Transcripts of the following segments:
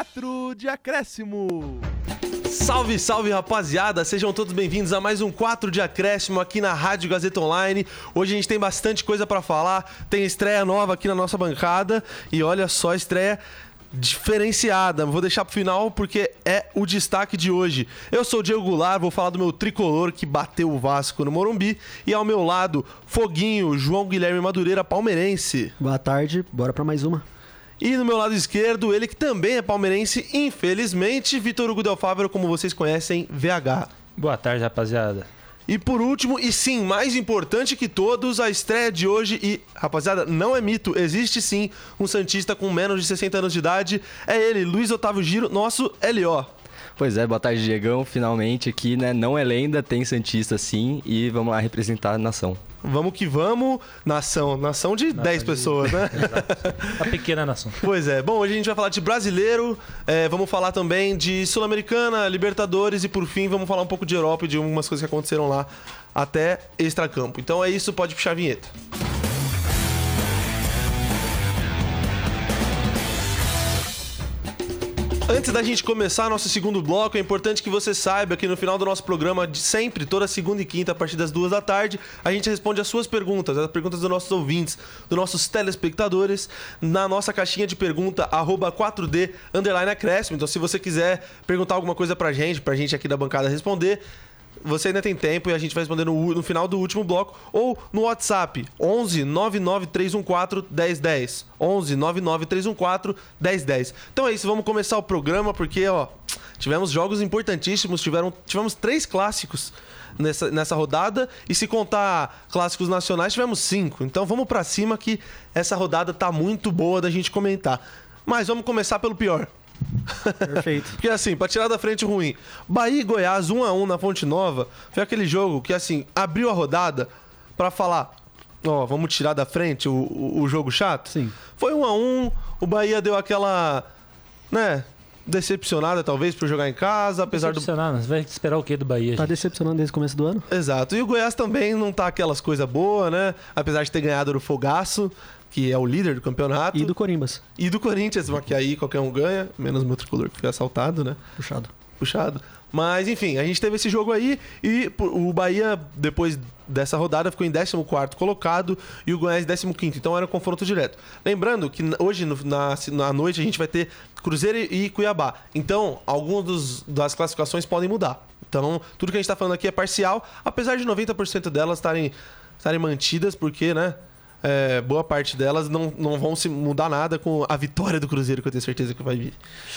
4 de acréscimo. Salve, salve rapaziada, sejam todos bem-vindos a mais um 4 de acréscimo aqui na Rádio Gazeta Online. Hoje a gente tem bastante coisa para falar, tem estreia nova aqui na nossa bancada e olha só, estreia diferenciada. Vou deixar pro final porque é o destaque de hoje. Eu sou o Diego Goulart, vou falar do meu tricolor que bateu o Vasco no Morumbi e ao meu lado, Foguinho, João Guilherme Madureira, palmeirense. Boa tarde, bora para mais uma. E no meu lado esquerdo, ele que também é palmeirense, infelizmente, Vitor Hugo Del Fávero, como vocês conhecem, VH. Boa tarde, rapaziada. E por último, e sim, mais importante que todos, a estreia de hoje. E, rapaziada, não é mito, existe sim um Santista com menos de 60 anos de idade. É ele, Luiz Otávio Giro, nosso LO. Pois é, boa tarde, Diegão. Finalmente aqui, né? Não é lenda, tem Santista sim. E vamos lá representar a nação. Vamos que vamos, nação. Nação de nação 10 de... pessoas, né? a pequena nação. Pois é. Bom, hoje a gente vai falar de brasileiro, é, vamos falar também de Sul-Americana, Libertadores e, por fim, vamos falar um pouco de Europa e de algumas coisas que aconteceram lá até extracampo. Então é isso, pode puxar a vinheta. Antes da gente começar nosso segundo bloco, é importante que você saiba que no final do nosso programa, de sempre, toda segunda e quinta, a partir das duas da tarde, a gente responde as suas perguntas, as perguntas dos nossos ouvintes, dos nossos telespectadores, na nossa caixinha de pergunta, 4D underline. Então, se você quiser perguntar alguma coisa pra gente, pra gente aqui da bancada responder, você ainda tem tempo e a gente vai responder no, no final do último bloco ou no WhatsApp 11 99314 1010. 11 99314 1010. Então é isso, vamos começar o programa porque, ó, tivemos jogos importantíssimos, tiveram, tivemos três clássicos nessa, nessa rodada e se contar clássicos nacionais, tivemos cinco. Então vamos para cima que essa rodada tá muito boa da gente comentar. Mas vamos começar pelo pior. Perfeito. Porque assim, pra tirar da frente ruim, Bahia e Goiás 1 a 1 na Fonte Nova, foi aquele jogo que assim, abriu a rodada para falar, ó, vamos tirar da frente o, o, o, jogo chato. Sim. Foi 1 a 1, o Bahia deu aquela, né, decepcionada talvez por jogar em casa, apesar do Você vai esperar o quê do Bahia? Tá gente? decepcionando desde o começo do ano? Exato. E o Goiás também não tá aquelas coisas boas, né? Apesar de ter ganhado no fogaço que é o líder do campeonato. E do Corimbas. E do Corinthians, que aí qualquer um ganha, menos o meu tricolor que foi assaltado, né? Puxado. Puxado. Mas, enfim, a gente teve esse jogo aí e o Bahia, depois dessa rodada, ficou em 14 colocado e o Goiás em 15. Então era um confronto direto. Lembrando que hoje, na, na noite, a gente vai ter Cruzeiro e Cuiabá. Então, algumas das classificações podem mudar. Então, tudo que a gente está falando aqui é parcial, apesar de 90% delas estarem mantidas, porque, né? É, boa parte delas não, não vão se mudar nada com a vitória do Cruzeiro, que eu tenho certeza que vai vir.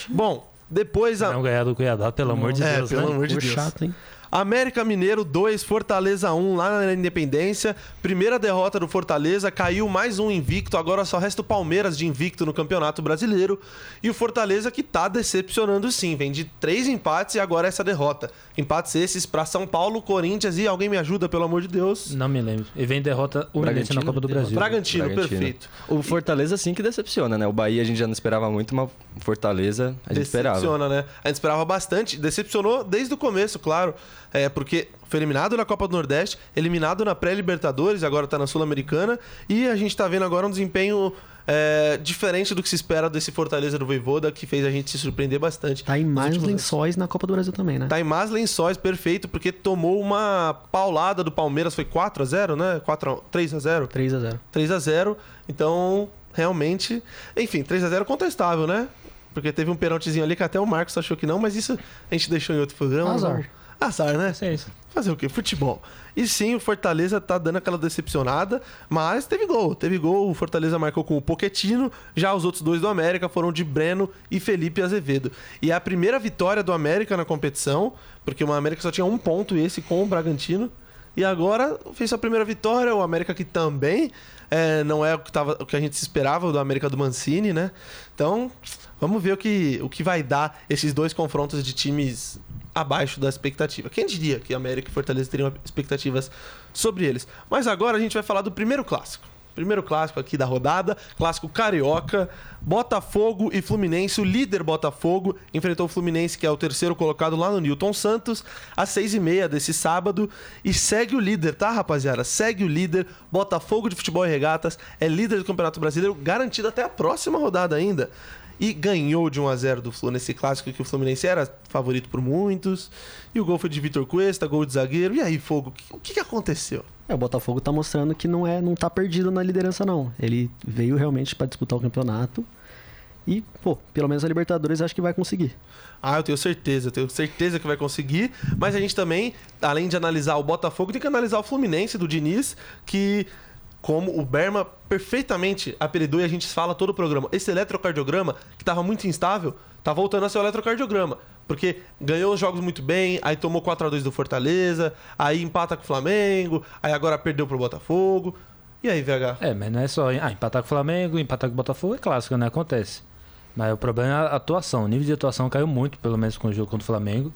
Bom, depois a. Não ganhar do Cuiabá, pelo amor de é, Deus. Pelo né? amor de Deus. chato, hein? América Mineiro 2, Fortaleza 1 lá na Independência. Primeira derrota do Fortaleza, caiu mais um invicto. Agora só resta o Palmeiras de invicto no Campeonato Brasileiro. E o Fortaleza que tá decepcionando sim. Vem de três empates e agora essa derrota. Empates esses para São Paulo, Corinthians e alguém me ajuda, pelo amor de Deus. Não me lembro. E vem derrota humilhante na Copa do Brasil. Bragantino, Bragantino, perfeito. O Fortaleza sim que decepciona, né? O Bahia a gente já não esperava muito, mas Fortaleza a gente esperava. Decepciona, né? A gente esperava bastante. Decepcionou desde o começo, claro. É, porque foi eliminado na Copa do Nordeste, eliminado na pré-Libertadores, agora tá na Sul-Americana. E a gente tá vendo agora um desempenho é, diferente do que se espera desse Fortaleza do Voivoda, que fez a gente se surpreender bastante. Tá em mais lençóis na Copa do Brasil também, né? Tá em mais lençóis, perfeito, porque tomou uma paulada do Palmeiras, foi 4 a 0 né? 4 a... 3 a 0 3 a 0 3 a 0 então, realmente... Enfim, 3 a 0 contestável, né? Porque teve um pênaltizinho ali que até o Marcos achou que não, mas isso a gente deixou em outro programa. Azar. Não. Azar, né? É. Fazer o quê? Futebol. E sim, o Fortaleza tá dando aquela decepcionada, mas teve gol. Teve gol, o Fortaleza marcou com o Poquetino, já os outros dois do América foram de Breno e Felipe Azevedo. E é a primeira vitória do América na competição, porque o América só tinha um ponto, esse com o Bragantino. E agora fez sua primeira vitória, o América que também é, não é o que, tava, o que a gente esperava do América do Mancini, né? Então, vamos ver o que, o que vai dar esses dois confrontos de times abaixo da expectativa. Quem diria que América e Fortaleza teriam expectativas sobre eles? Mas agora a gente vai falar do primeiro clássico. Primeiro clássico aqui da rodada, clássico carioca, Botafogo e Fluminense. O líder Botafogo enfrentou o Fluminense, que é o terceiro colocado lá no Newton Santos, às seis e meia desse sábado. E segue o líder, tá, rapaziada? Segue o líder. Botafogo de Futebol e Regatas é líder do Campeonato Brasileiro, garantido até a próxima rodada ainda. E ganhou de 1 a 0 do Flu nesse clássico que o Fluminense era favorito por muitos. E o gol foi de Vitor Cuesta, gol de zagueiro. E aí, Fogo, o que- que aconteceu? É, o Botafogo tá mostrando que não é, não tá perdido na liderança não. Ele veio realmente para disputar o campeonato. E, pô, pelo menos a Libertadores acho que vai conseguir. Ah, eu tenho certeza, eu tenho certeza que vai conseguir. Mas a gente também, além de analisar o Botafogo, tem que analisar o Fluminense do Diniz, que, como o Berma perfeitamente apelidou e a gente fala todo o programa, esse eletrocardiograma, que estava muito instável, tá voltando a ser o eletrocardiograma. Porque ganhou os jogos muito bem, aí tomou 4 a 2 do Fortaleza, aí empata com o Flamengo, aí agora perdeu pro Botafogo. E aí, VH? É, mas não é só. Ah, empatar com o Flamengo, empatar com o Botafogo é clássico, né? Acontece. Mas o problema é a atuação. O nível de atuação caiu muito, pelo menos com o jogo contra o Flamengo.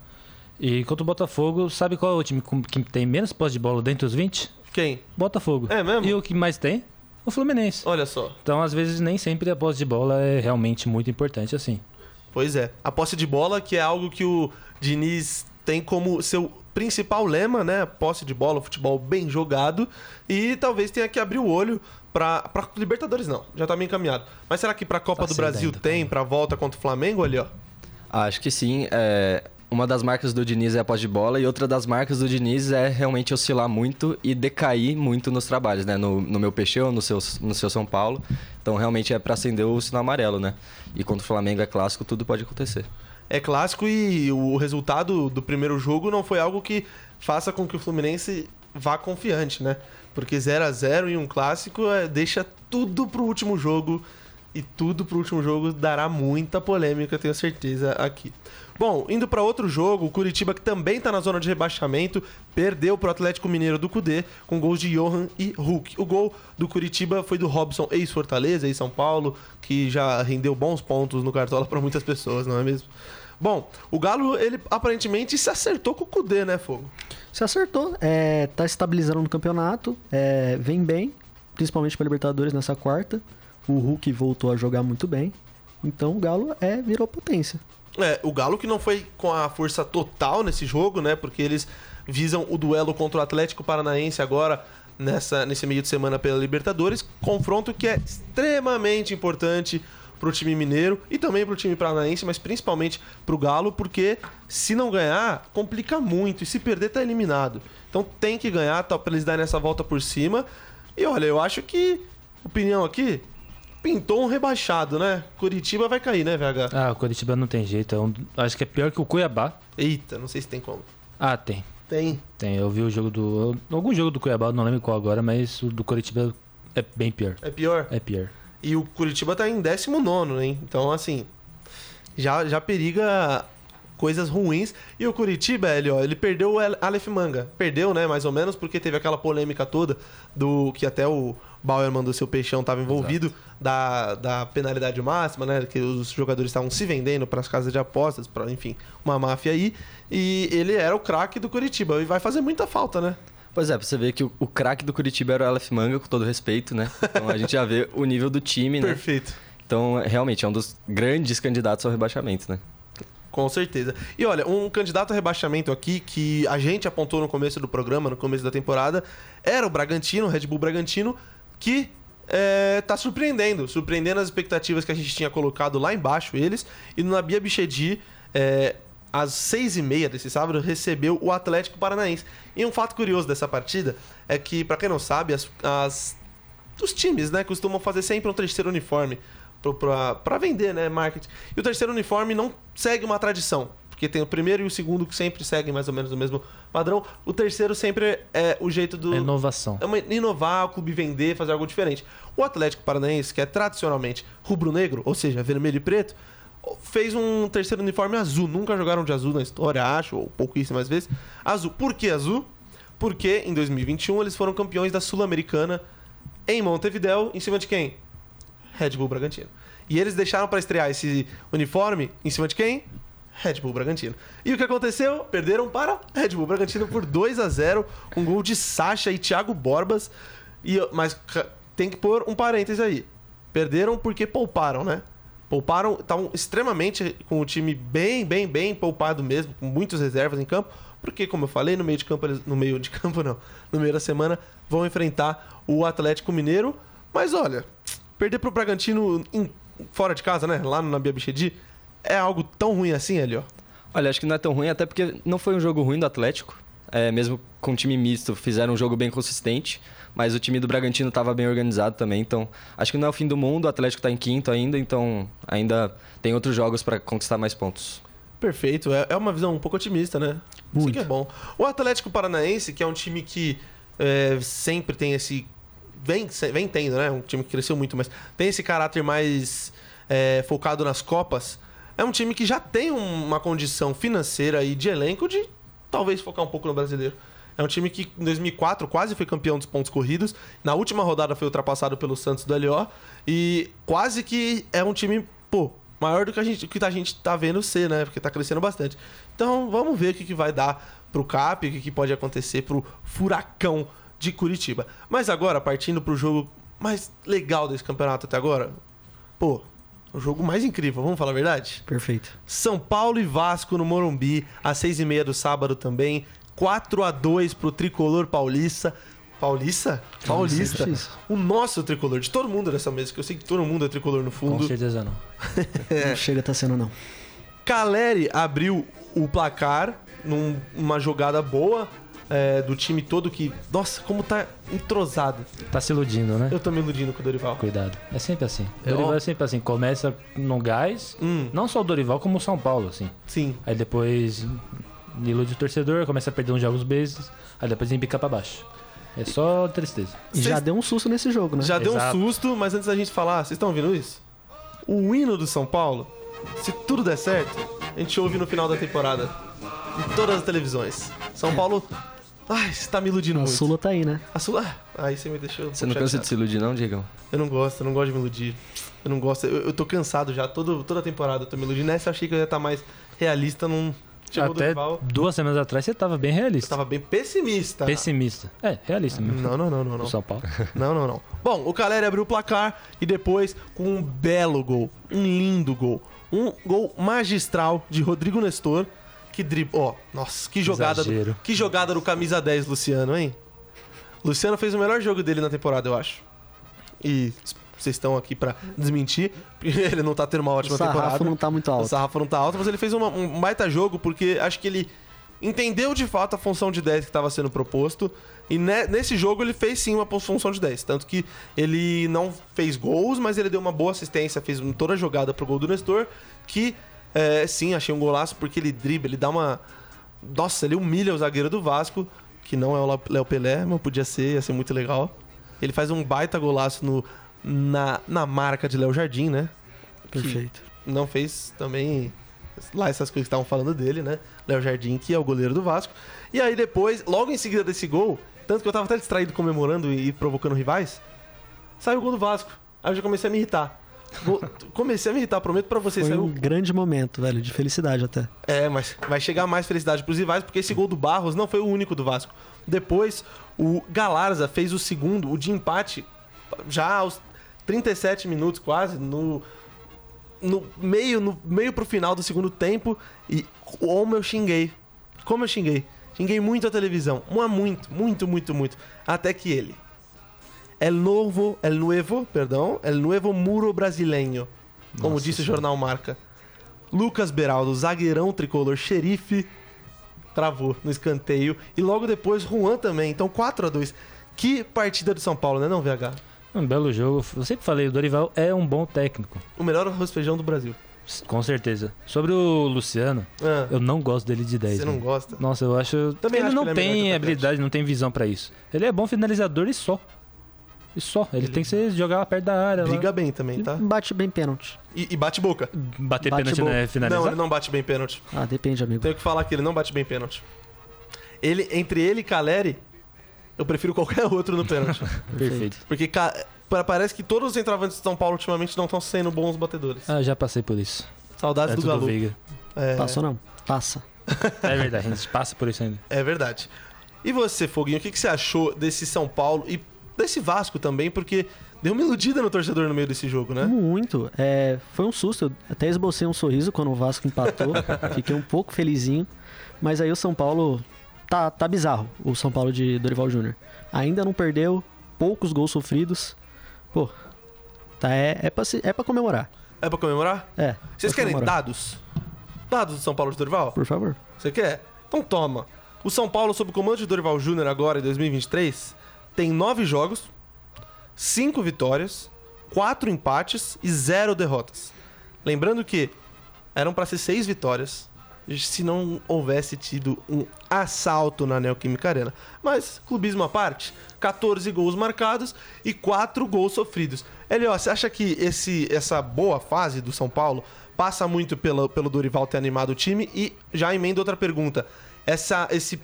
E contra o Botafogo, sabe qual é o time que tem menos posse de bola dentro dos 20? Quem? Botafogo. É mesmo? E o que mais tem? O Fluminense. Olha só. Então, às vezes, nem sempre a posse de bola é realmente muito importante assim. Pois é. A posse de bola, que é algo que o Diniz tem como seu principal lema, né? Posse de bola, futebol bem jogado. E talvez tenha que abrir o olho pra, pra Libertadores, não. Já tá meio encaminhado. Mas será que pra Copa Tá do Brasil ainda, tem, pra volta contra o Flamengo ali, ó? Acho que sim. É, uma das marcas do Diniz é a posse de bola e outra das marcas do Diniz é realmente oscilar muito e decair muito nos trabalhos, né? No, no meu Peixão, no seu, no seu São Paulo. Então realmente é para acender o sinal amarelo, né? E contra o Flamengo é clássico, tudo pode acontecer. É clássico e o resultado do primeiro jogo não foi algo que faça com que o Fluminense vá confiante, né? Porque 0 a 0 em um clássico é, deixa tudo pro último jogo e tudo pro último jogo dará muita polêmica, eu tenho certeza aqui. Bom, indo para outro jogo, o Curitiba que também tá na zona de rebaixamento, perdeu pro Atlético Mineiro do Cudê com gols de Johan e Hulk. O gol do Curitiba foi do Robson, ex-Fortaleza, ex-São Paulo, que já rendeu bons pontos no Cartola para muitas pessoas, não é mesmo? Bom, o Galo, ele aparentemente se acertou com o Cudê, né, Fogo? Se acertou, é, tá estabilizando no campeonato, é, vem bem, principalmente para Libertadores nessa quarta. O Hulk voltou a jogar muito bem. Então o Galo é virou potência. É, o Galo que não foi com a força total nesse jogo, né? Porque eles visam o duelo contra o Atlético Paranaense agora nessa, nesse meio de semana pela Libertadores. Confronto que é extremamente importante pro time mineiro e também pro time paranaense, mas principalmente pro Galo, porque se não ganhar, complica muito. E se perder, tá eliminado. Então tem que ganhar tá, pra eles darem essa volta por cima. E olha, eu acho que, opinião aqui, pintou um rebaixado, né? Curitiba vai cair, né, VH? Ah, o Curitiba não tem jeito. é um- acho que é pior que o Cuiabá. Eita, não sei se tem como. Ah, tem. Tem. Tem. Eu vi o jogo do. Algum jogo do Cuiabá, não lembro qual agora, mas o do Curitiba é bem pior. É pior. É pior. E o Curitiba tá em 19, hein? Então, assim, já, já periga coisas ruins. E o Curitiba, ele, ó, ele perdeu o Aleph Manga. Perdeu, né? Mais ou menos, porque teve aquela polêmica toda do que até o Bauer mandou seu peixão tava envolvido da, da penalidade máxima, né? Que os jogadores estavam se vendendo para as casas de apostas, para enfim, uma máfia aí. E ele era o craque do Curitiba e vai fazer muita falta, né? Pois é, pra você ver que o, o craque do Curitiba era o Aleph Manga, com todo respeito, né? Então a gente já vê o nível do time, né? Perfeito. Então, realmente, é um dos grandes candidatos ao rebaixamento, né? Com certeza. E olha, um candidato a rebaixamento aqui que a gente apontou no começo do programa, no começo da temporada, era o Bragantino, o Red Bull Bragantino, que é, tá surpreendendo, surpreendendo as expectativas que a gente tinha colocado lá embaixo eles. E no Nabia Bichedi, é, às seis e meia desse sábado, recebeu o Atlético Paranaense. E um fato curioso dessa partida é que, pra quem não sabe, as, as os times, né, costumam fazer sempre um terceiro uniforme pra vender, né, marketing. E o terceiro uniforme não segue uma tradição, porque tem o primeiro e o segundo que sempre seguem mais ou menos o mesmo padrão. O terceiro sempre é o jeito do É inovação. é uma- inovar, o clube vender, fazer algo diferente. O Atlético Paranaense, que é tradicionalmente rubro-negro, ou seja, vermelho e preto, fez um terceiro uniforme azul. Nunca jogaram de azul na história, acho, ou pouquíssimas vezes. Azul. Por que azul? Porque em 2021 eles foram campeões da Sul-Americana em Montevidéu, em cima de quem? Red Bull Bragantino. E eles deixaram para estrear esse uniforme em cima de quem? Red Bull Bragantino. E o que aconteceu? Perderam para Red Bull Bragantino por 2 a 0 um gol de Sacha e Thiago Borbas. E, mas tem que pôr um parêntese aí. Perderam porque pouparam, né? Pouparam, estavam extremamente com o time bem, bem, bem poupado mesmo, com muitas reservas em campo, porque, como eu falei, no meio de campo, eles- no meio de campo não, no meio da semana, vão enfrentar o Atlético Mineiro. Mas olha, perder pro Bragantino em fora de casa, né? Lá no Nabi Abichedi, é algo tão ruim assim, Elio? Olha, acho que não é tão ruim, até porque não foi um jogo ruim do Atlético. É, mesmo com time misto, fizeram um jogo bem consistente. Mas o time do Bragantino estava bem organizado também, então acho que não é o fim do mundo. O Atlético está em quinto ainda, então ainda tem outros jogos para conquistar mais pontos. Perfeito, é, é uma visão um pouco otimista, né? Isso Muito. que é bom. O Atlético Paranaense, que é um time que é, sempre tem esse. Vem, vem tendo, né? Um time que cresceu muito, mas tem esse caráter mais é, focado nas Copas. É um time que já tem um- uma condição financeira e de elenco de talvez focar um pouco no brasileiro. É um time que em 2004 quase foi campeão dos pontos corridos. Na última rodada foi ultrapassado pelo Santos do LO. E quase que é um time, pô, maior do que a gente, que a gente tá vendo ser, né? Porque tá crescendo bastante. Então vamos ver o que, que vai dar pro CAP, o que, que pode acontecer pro Furacão de Curitiba. Mas agora, partindo pro jogo mais legal desse campeonato até agora, pô, o jogo mais incrível, vamos falar a verdade? Perfeito. São Paulo e Vasco no Morumbi, às seis e meia do sábado também. 4 a 2 pro tricolor paulista. Paulista? Paulista. O nosso tricolor, de todo mundo dessa mesa, que eu sei que todo mundo é tricolor no Com fundo. certeza não. É. Não chega tá sendo, não. Caleri abriu o placar num- numa jogada boa é, do time todo que. Nossa, como tá entrosado. Tá se iludindo, né? Eu tô me iludindo com o Dorival. Cuidado. É sempre assim. Eu- Dorival é sempre assim. Começa no gás, Hum, não só o Dorival, como o São Paulo, assim. sim. Aí depois ilude o torcedor, começa a perder uns jogos beijos, aí depois embica pra baixo. É só tristeza. E já deu um susto nesse jogo, né? Já deu um Exato. susto, mas antes da gente falar, vocês estão ouvindo isso? O hino do São Paulo, se tudo der certo, a gente ouve no final da temporada. Em todas as televisões. São Paulo. Ai, você tá me iludindo A muito. Sula tá aí, né? A Sula. Aí você me deixou. Você não pouco cansa de chateado. se iludir, não, Diegão? Eu não gosto, eu não gosto de me iludir. Eu não gosto. Eu, eu tô cansado já. Todo, toda temporada eu tô me iludindo. Nessa eu achei que eu ia estar mais realista. Chegou o Até duas semanas atrás você tava bem Eu realista. tava bem pessimista. Pessimista. É, realista mesmo. Não, não, não, não, não. O São Paulo. Não, não, não. Bom, o Caleri abriu o placar e depois com um belo gol, um lindo gol, um gol magistral de Rodrigo Nestor, que driblou, ó, nossa, que jogada, do, que jogada do camisa 10 Luciano, hein? Luciano fez o melhor jogo dele na temporada, eu acho. E vocês estão aqui pra desmentir, ele não tá tendo uma O ótima sarrafo temporada. não tá muito O alto. sarrafo não tá alto, mas ele fez uma- um baita jogo porque acho que ele entendeu de fato a função de 10 que estava sendo proposto. E ne- nesse jogo ele fez sim uma função de 10. Tanto que ele não fez gols, mas ele deu uma boa assistência, fez toda a jogada pro gol do Nestor. Que é, sim, achei um golaço porque ele dribla, ele dá uma. Nossa, ele humilha o zagueiro do Vasco, que não é o Léo Pelé, mas podia ser, ia ser muito legal. Ele faz um baita golaço no, na, na marca de Léo Jardim, né? Perfeito. não fez também lá essas coisas que estavam falando dele, né? Léo Jardim, que é o goleiro do Vasco. E aí depois, logo em seguida desse gol, tanto que eu tava até distraído comemorando e provocando rivais, saiu o gol do Vasco. Aí eu já comecei a me irritar. Vou- comecei a me irritar, prometo pra vocês. Foi um grande momento, velho, de felicidade até. É, mas vai chegar mais felicidade pros rivais, porque esse gol do Barros não foi o único do Vasco. Depois, o Galarza fez o segundo, o de empate, já aos 37 minutos quase, no, no meio no meio pro final do segundo tempo. E como eu xinguei. Como eu xinguei. Xinguei muito a televisão. Mas muito, muito, muito, muito. Até que ele. El novo, el nuevo, perdão, el nuevo muro brasileño. Como Nossa disse o jornal Marca. Lucas Beraldo, zagueirão tricolor, xerife, travou no escanteio. E logo depois, Juan também. Então 4 a 2 Que partida do São Paulo, né, não, VH? Um belo jogo. Eu sempre falei, o Dorival é um bom técnico. O melhor arroz feijão do Brasil. Com certeza. Sobre o Luciano, Ah, eu não gosto dele de 10. você não mano. gosta? Nossa, eu acho. Também ele acho não ele é tem habilidade, não tem visão pra isso. Ele é bom finalizador e só. E só. Ele, Ele- tem que ser, jogar lá perto da área. lá. Briga bem também, tá? Bate bem pênalti. E, e bate boca. Bater Bate pênalti não é finalizar. Não, ele não bate bem pênalti. Ah, depende, amigo. Tenho que falar que ele não bate bem pênalti. Ele, entre ele e Caleri, eu prefiro qualquer outro no pênalti. Perfeito. Porque parece que todos os centroavantes de São Paulo ultimamente não estão sendo bons batedores. Ah, já passei por isso. Saudades do do Galo. Veiga. É, Passou não? Passa. É verdade, a gente passa por isso ainda. é verdade. E você, Foguinho, o que, que você achou desse São Paulo e desse Vasco também? Porque deu uma iludida no torcedor no meio desse jogo, né? Muito. É, foi um susto. Eu até esbocei um sorriso quando o Vasco empatou. Fiquei um pouco felizinho. Mas aí o São Paulo. Tá, tá bizarro, o São Paulo de Dorival Júnior. Ainda não perdeu, poucos gols sofridos. Pô, tá, é, é, pra, se- é pra comemorar. É pra comemorar? É. Vocês pode querem comemorar. dados? Dados do São Paulo de Dorival? Por favor. Você quer? Então toma. O São Paulo, sob o comando de Dorival Júnior agora em 2023, tem nove jogos, cinco vitórias, quatro empates e zero derrotas. Lembrando que eram para ser seis vitórias se não houvesse tido um assalto na Neoquímica Arena. Mas, clubismo à parte, 14 gols marcados e 4 gols sofridos. Elio, você acha que esse, essa boa fase do São Paulo passa muito pelo, pelo Dorival ter animado o time? E já emenda outra pergunta. Essa, esse,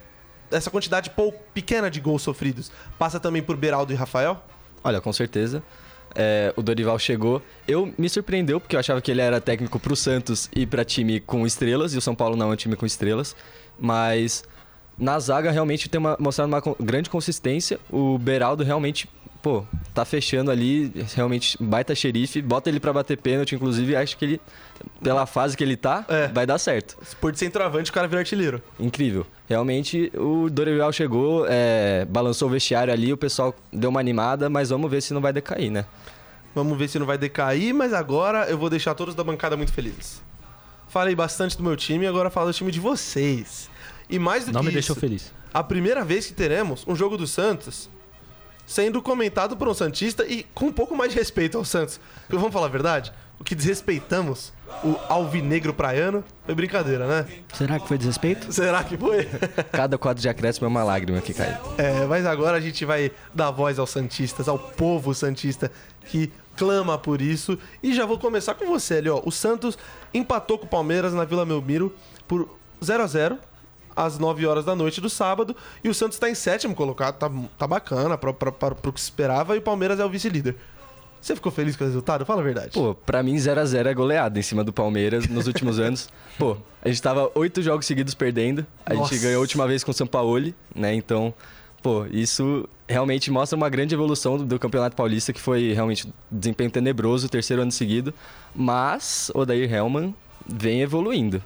essa quantidade pou, pequena de gols sofridos passa também por Beraldo e Rafael? Olha, com certeza. É, o Dorival chegou. Eu me surpreendeu porque eu achava que ele era técnico pro Santos e para time com estrelas, e o São Paulo não é um time com estrelas. Mas na zaga realmente tem uma, mostrado uma grande consistência. O Beraldo realmente, pô, tá fechando ali, realmente baita xerife. Bota ele para bater pênalti, inclusive, acho que ele, pela fase que ele tá, É. vai dar certo. Por de centroavante, o cara vira artilheiro. Incrível. Realmente, o Dorival chegou, é, balançou o vestiário ali, o pessoal deu uma animada, mas vamos ver se não vai decair, né? Vamos ver se não vai decair, mas agora eu vou deixar todos da bancada muito felizes. Falei bastante do meu time, agora falo do time de vocês. E mais do Não que me isso, deixou feliz. a primeira vez que teremos um jogo do Santos sendo comentado por um Santista e com um pouco mais de respeito ao Santos. Porque vamos falar a verdade? O que desrespeitamos o alvinegro praiano foi brincadeira, né? Será que foi desrespeito? Será que foi? Cada quadro de acréscimo é uma lágrima que cai. É, mas agora a gente vai dar voz aos Santistas, ao povo Santista que clama por isso. E já vou começar com você ali, ó. O Santos empatou com o Palmeiras na Vila Belmiro por 0 a 0 às 9 horas da noite do sábado. E o Santos tá em sétimo colocado, tá, tá bacana pra, pro que se esperava. E o Palmeiras é o vice-líder. Você ficou feliz com o resultado? Fala a verdade. Pô, pra mim 0 a 0 é goleada em cima do Palmeiras nos últimos anos. Pô, a gente tava oito jogos seguidos perdendo. A Nossa. gente ganhou a última vez com o Sampaoli, né? Então, pô, isso realmente mostra uma grande evolução do, do Campeonato Paulista, que foi realmente desempenho tenebroso, terceiro ano seguido. Mas o Odair Hellman vem evoluindo.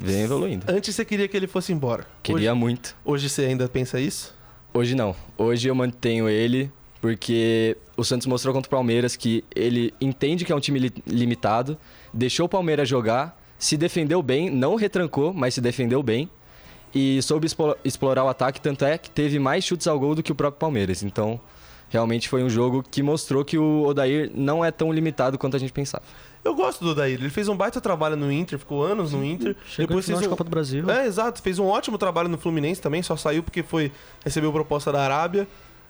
Vem evoluindo. Antes você queria que ele fosse embora. Queria muito. Hoje, hoje você ainda pensa isso? Hoje não. Hoje eu mantenho ele porque o Santos mostrou contra o Palmeiras que ele entende que é um time li- limitado, deixou o Palmeiras jogar, se defendeu bem, não retrancou, mas se defendeu bem e soube explorar o ataque, tanto é que teve mais chutes ao gol do que o próprio Palmeiras. Então, realmente foi um jogo que mostrou que o Odair não é tão limitado quanto a gente pensava. Eu gosto do Odair. Ele fez um baita trabalho no Inter, ficou anos no Inter. Chegou Depois fez de um... Copa do Brasil. É, exato. Fez um ótimo trabalho no Fluminense também, só saiu porque foi recebeu proposta da Arábia.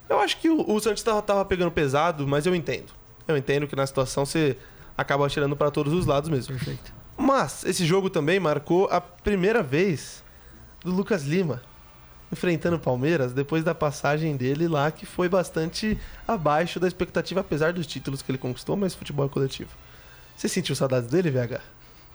Eu acho que o, o Santos tava, tava pegando pesado, mas eu entendo. Eu entendo que na situação você acaba atirando para todos os lados mesmo. Perfeito. Mas esse jogo também marcou a primeira vez do Lucas Lima enfrentando o Palmeiras depois da passagem dele lá, que foi bastante abaixo da expectativa, apesar dos títulos que ele conquistou, mas futebol é coletivo. Você sentiu saudades dele, VH?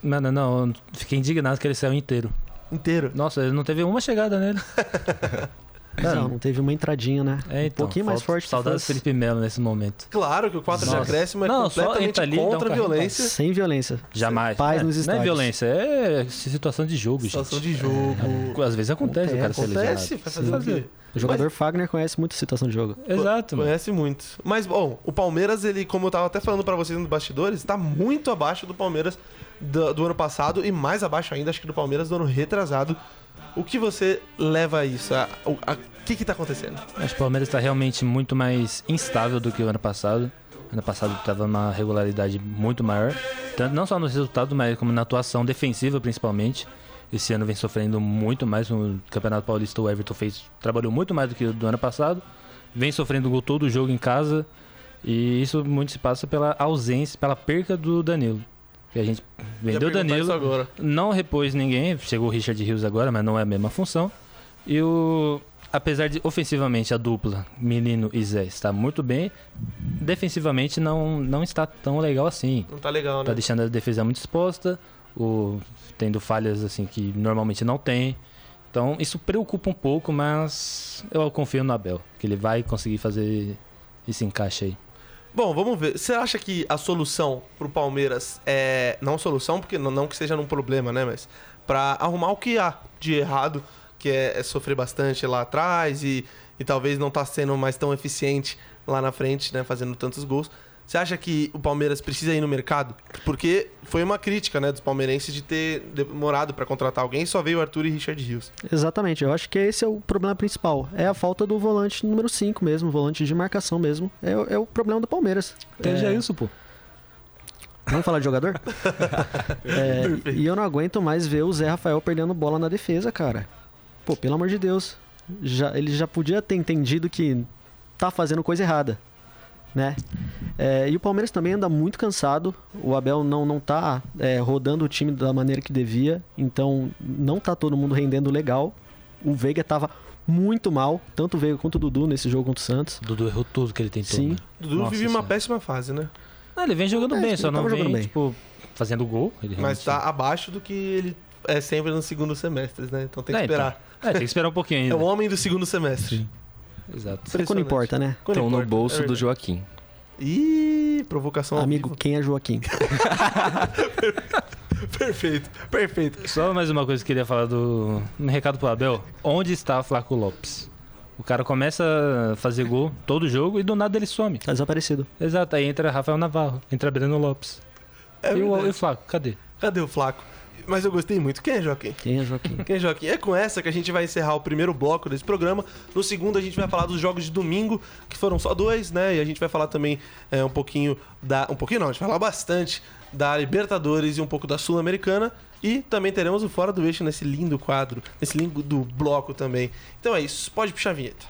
Mano, não, fiquei indignado que ele saiu inteiro. Inteiro. Nossa, ele não teve uma chegada nele. Não, não teve uma entradinha, né? É, um então, pouquinho mais forte que Saudade do. Felipe Melo nesse momento. Claro que o 4 de acréscimo é Não, completamente ali, um contra a violência. Sem violência. Jamais. Paz É, nos Não é estádios. violência, é situação de jogo, Situação gente. de jogo. Às vezes acontece, o cara ser Acontece, lesionado. vai fazer o quê? O jogador Fagner conhece muito a situação de jogo. Exato, mano. Conhece muito. Mas, bom, o Palmeiras, ele, como eu tava até falando pra vocês nos bastidores, tá muito abaixo do Palmeiras do, do ano passado e mais abaixo ainda, acho que do Palmeiras do ano retrasado. O que você leva a isso? A- O a, que que tá acontecendo? Acho que o Palmeiras está realmente muito mais instável do que o ano passado. Ano passado estava numa regularidade muito maior, tanto não só no resultado, mas como na atuação defensiva principalmente. Esse ano vem sofrendo muito mais no Campeonato Paulista. O Everton fez trabalhou muito mais do que o do ano passado. Vem sofrendo gol todo o jogo em casa e isso muito se passa pela ausência, pela perca do Danilo. Que a gente vendeu o Danilo, não repôs ninguém. Chegou o Richard Rios agora, mas não é a mesma função. E o. Apesar de ofensivamente a dupla, Menino e Zé, está muito bem, defensivamente não, não está tão legal assim. Não tá legal, Tá né? deixando a defesa muito exposta, o, tendo falhas assim que normalmente não tem. Então isso preocupa um pouco, mas eu confio no Abel, que ele vai conseguir fazer esse encaixe aí. Bom, vamos ver. Você acha que a solução pro Palmeiras é. Não solução, porque não, que seja num problema, né? Mas pra arrumar o que há de errado, que é, é sofrer bastante lá atrás e, e talvez não tá sendo mais tão eficiente lá na frente, né? Fazendo tantos gols. Você acha que o Palmeiras precisa ir no mercado? Porque foi uma crítica, né, dos palmeirenses de ter demorado pra contratar alguém e só veio o Arthur e Richard Rios. Exatamente, eu acho que esse é o problema principal. É a falta do volante número 5 mesmo, volante de marcação mesmo. É, o- é o problema do Palmeiras. Tem é, já isso, pô. Vamos falar de jogador? É, e eu não aguento mais ver o Zé Rafael perdendo bola na defesa, cara. Pô, pelo amor de Deus. Já, ele já podia ter entendido que tá fazendo coisa errada, né? É, e o Palmeiras também anda muito cansado. O Abel não, não tá é, rodando o time da maneira que devia. Então não tá todo mundo rendendo legal. O Veiga tava muito mal, tanto o Veiga quanto o Dudu nesse jogo contra o Santos. O Dudu errou tudo que ele tentou. Sim. né? Dudu Nossa vive uma Senhora. péssima fase, né? Não, ele vem jogando É, bem, só não vem, jogando bem. tipo, fazendo gol. Ele Mas realmente- tá abaixo do que ele é sempre no segundo semestre, né? Então tem que É, então. esperar. É, tem que esperar um pouquinho É ainda. o homem do segundo semestre. Exato. Quando Impressionante. importa, né? Quando Estão no importa, bolso é do. Joaquim. Ih, provocação ao Amigo, vivo. quem é Joaquim? Perfeito, perfeito. Só mais uma coisa que eu queria falar do. Um recado pro Abel. Onde está Flaco Lopes? O cara começa a fazer gol todo jogo e do nada ele some. Tá desaparecido. Exato, aí entra Rafael Navarro, entra Breno Lopes. É e, o, e o Flaco, cadê? Cadê o Flaco? Mas eu gostei muito. Quem é Joaquim? Quem é Joaquim? Quem é Joaquim? É com essa que a gente vai encerrar o primeiro bloco desse programa. No segundo, a gente vai falar dos jogos de domingo, que foram só dois, né? E a gente vai falar também é, um pouquinho da. Um pouquinho não, a gente vai falar bastante da Libertadores e um pouco da Sul-Americana. E também teremos o Fora do Eixo nesse lindo quadro, nesse lindo bloco também. Então é isso, pode puxar a vinheta.